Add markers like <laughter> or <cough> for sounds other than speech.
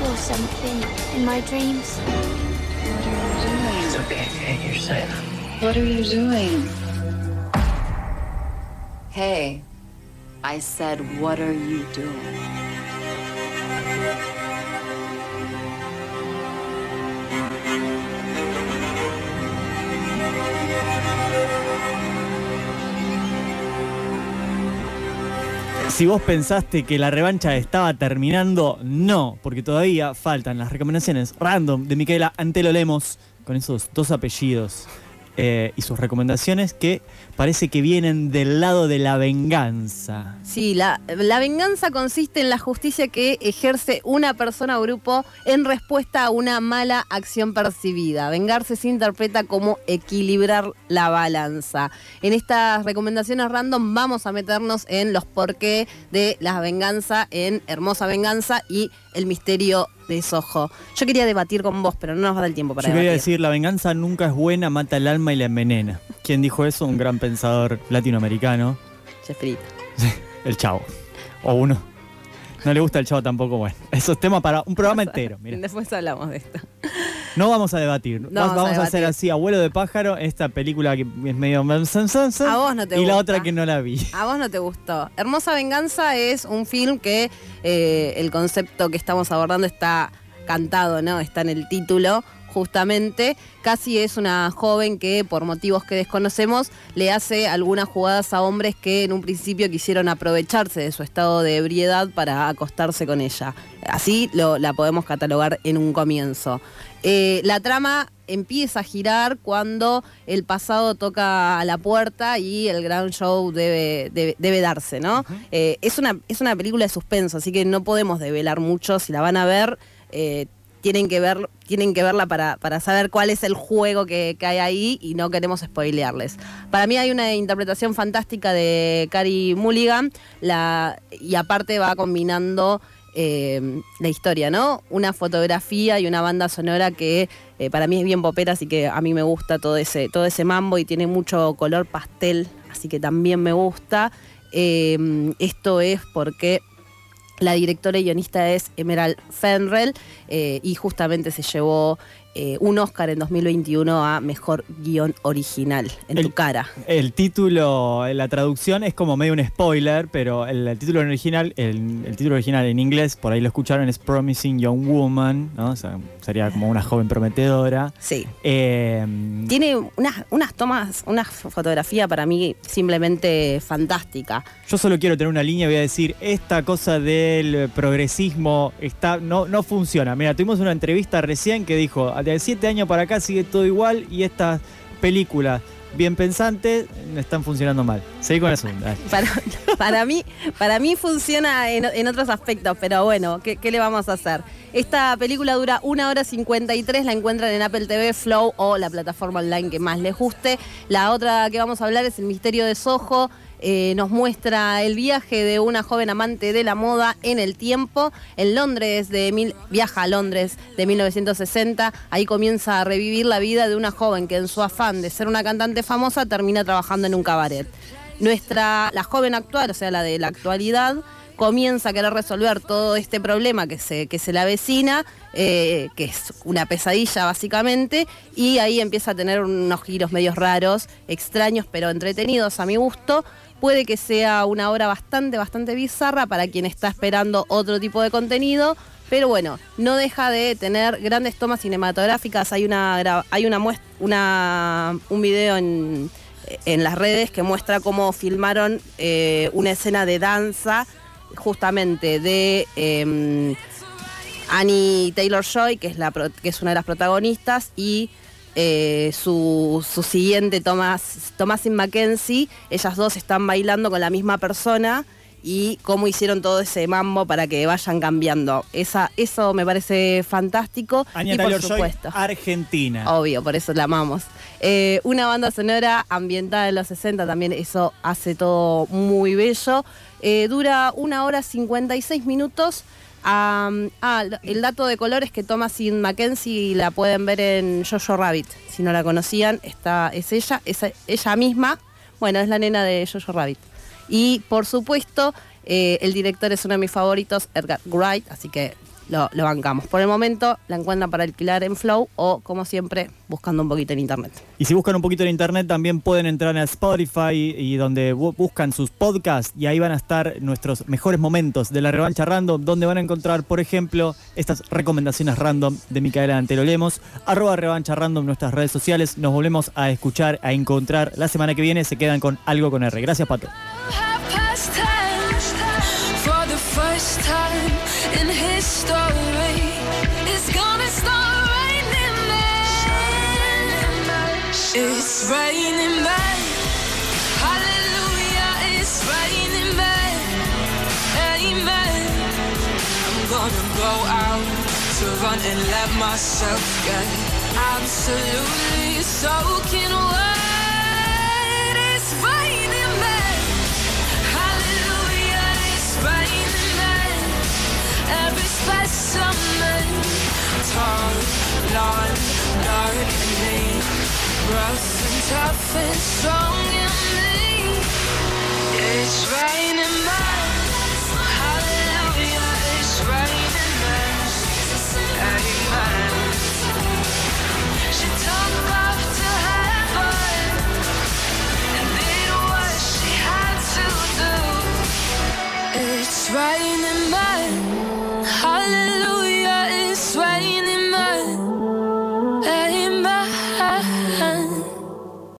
saw something in my dreams. It's okay, okay, you're safe. What are you doing? Hey, I said, what are you doing? Si vos pensaste que la revancha estaba terminando, no, porque todavía faltan las recomendaciones random de Micaela Antelo Lemos, con esos dos apellidos eh, y sus recomendaciones que parece que vienen del lado de la venganza. Sí, la, la venganza consiste en la justicia que ejerce una persona o grupo en respuesta a una mala acción percibida. Vengarse se interpreta como equilibrar la balanza. En estas recomendaciones random vamos a meternos en los porqué de la venganza en Hermosa Venganza y el misterio de Soho. Yo quería debatir con vos, pero no nos va a dar el tiempo para Yo quería debatir. decir, la venganza nunca es buena, mata el alma y la envenena. ¿Quién dijo eso? Un gran pensador latinoamericano, Chefrito. el chavo. O uno. No le gusta el chavo tampoco, bueno. Eso es tema para un programa <laughs> entero. Mira. Después hablamos de esto. No vamos a debatir. No Va- vamos a hacer así, abuelo de pájaro, esta película que es medio... A vos no te Y la otra que no la vi. A vos no te gustó. Hermosa Venganza es un film que eh, el concepto que estamos abordando está cantado, ¿no? Está en el título, justamente. Casi es una joven que, por motivos que desconocemos, le hace algunas jugadas a hombres que en un principio quisieron aprovecharse de su estado de ebriedad para acostarse con ella. Así lo, la podemos catalogar en un comienzo. Eh, la trama empieza a girar cuando el pasado toca a la puerta y el gran show debe, debe, debe darse, ¿no? Eh, es, una, es una película de suspenso, así que no podemos develar mucho. Si la van a ver, eh, tienen, que ver tienen que verla para, para saber cuál es el juego que, que hay ahí y no queremos spoilearles. Para mí hay una interpretación fantástica de Carrie Mulligan la, y aparte va combinando eh, la historia, ¿no? Una fotografía y una banda sonora que eh, para mí es bien popera, así que a mí me gusta todo ese, todo ese mambo y tiene mucho color pastel, así que también me gusta. Eh, esto es porque la directora y guionista es Emerald Fenrell eh, y justamente se llevó eh, un Oscar en 2021 a Mejor Guión Original, en tu cara. El título, la traducción es como medio un spoiler, pero el, el título original, el, el título original en inglés, por ahí lo escucharon, es Promising Young Woman, ¿no? O sea, sería como una joven prometedora. Sí. Eh, Tiene unas, unas tomas, una fotografía para mí simplemente fantástica. yo solo quiero tener una línea, voy a decir, esta cosa del progresismo está, no, no funciona. Mira, tuvimos una entrevista recién que dijo, de siete años para acá sigue todo igual y estas películas bien pensantes están funcionando mal. Seguí con eso. dale. <laughs> Para, mí, para mí funciona en, otros aspectos, pero bueno, ¿qué, qué le vamos a hacer? Esta película dura una hora 53, la encuentran en Apple TV, Flow o la plataforma online que más les guste. La otra que vamos a hablar es El Misterio de Soho. Eh, nos muestra el viaje de una joven amante de la moda en el tiempo. En Londres, de mil, viaja a Londres de 1960. Ahí comienza a revivir la vida de una joven que en su afán de ser una cantante famosa termina trabajando en un cabaret. Nuestra, la joven actual, o sea, la de la actualidad, comienza a querer resolver todo este problema que se, que se le avecina, eh, que es una pesadilla básicamente, y ahí empieza a tener unos giros medios raros, extraños, pero entretenidos a mi gusto. Puede que sea una obra bastante, bastante bizarra para quien está esperando otro tipo de contenido, pero bueno, no deja de tener grandes tomas cinematográficas. Hay una, hay una, muest- una un video en, en las redes que muestra cómo filmaron eh, una escena de danza justamente de eh, Annie Taylor Joy, que es, la, que es una de las protagonistas, y eh, su, su siguiente, Thomas, Thomasin Mackenzie. Ellas dos están bailando con la misma persona y cómo hicieron todo ese mambo para que vayan cambiando. Esa, eso me parece fantástico. Anya y por Taylor-Joy, supuesto. Argentina. Obvio, por eso la amamos. Eh, una banda sonora ambientada en los 60 también, eso hace todo muy bello. Eh, dura una hora 56 minutos. Ah, el dato de color es que Thomasin Mackenzie la pueden ver en Jojo Rabbit. Si no la conocían, está, es ella, ella misma. Bueno, es la nena de Jojo Rabbit. Y por supuesto, eh, el director es uno de mis favoritos, Edgar Wright, así que lo, bancamos. Por el momento la encuentran para alquilar en Flow o, como siempre, buscando un poquito en internet. Y si buscan un poquito en internet también pueden entrar a Spotify y donde bu- buscan sus podcasts y ahí van a estar nuestros mejores momentos de la revancha random, donde van a encontrar, por ejemplo, estas recomendaciones random de Micaela Antelo Lemos, arroba revancha random nuestras redes sociales. Nos volvemos a escuchar, a encontrar la semana que viene. Se quedan con algo con R. Gracias, Pato. Run and let myself get absolutely soaking wet. And rough and tough and strong in me. It's raining men. Hallelujah, it's raining men. Amen. She took off to heaven and did what she had to do. It's raining.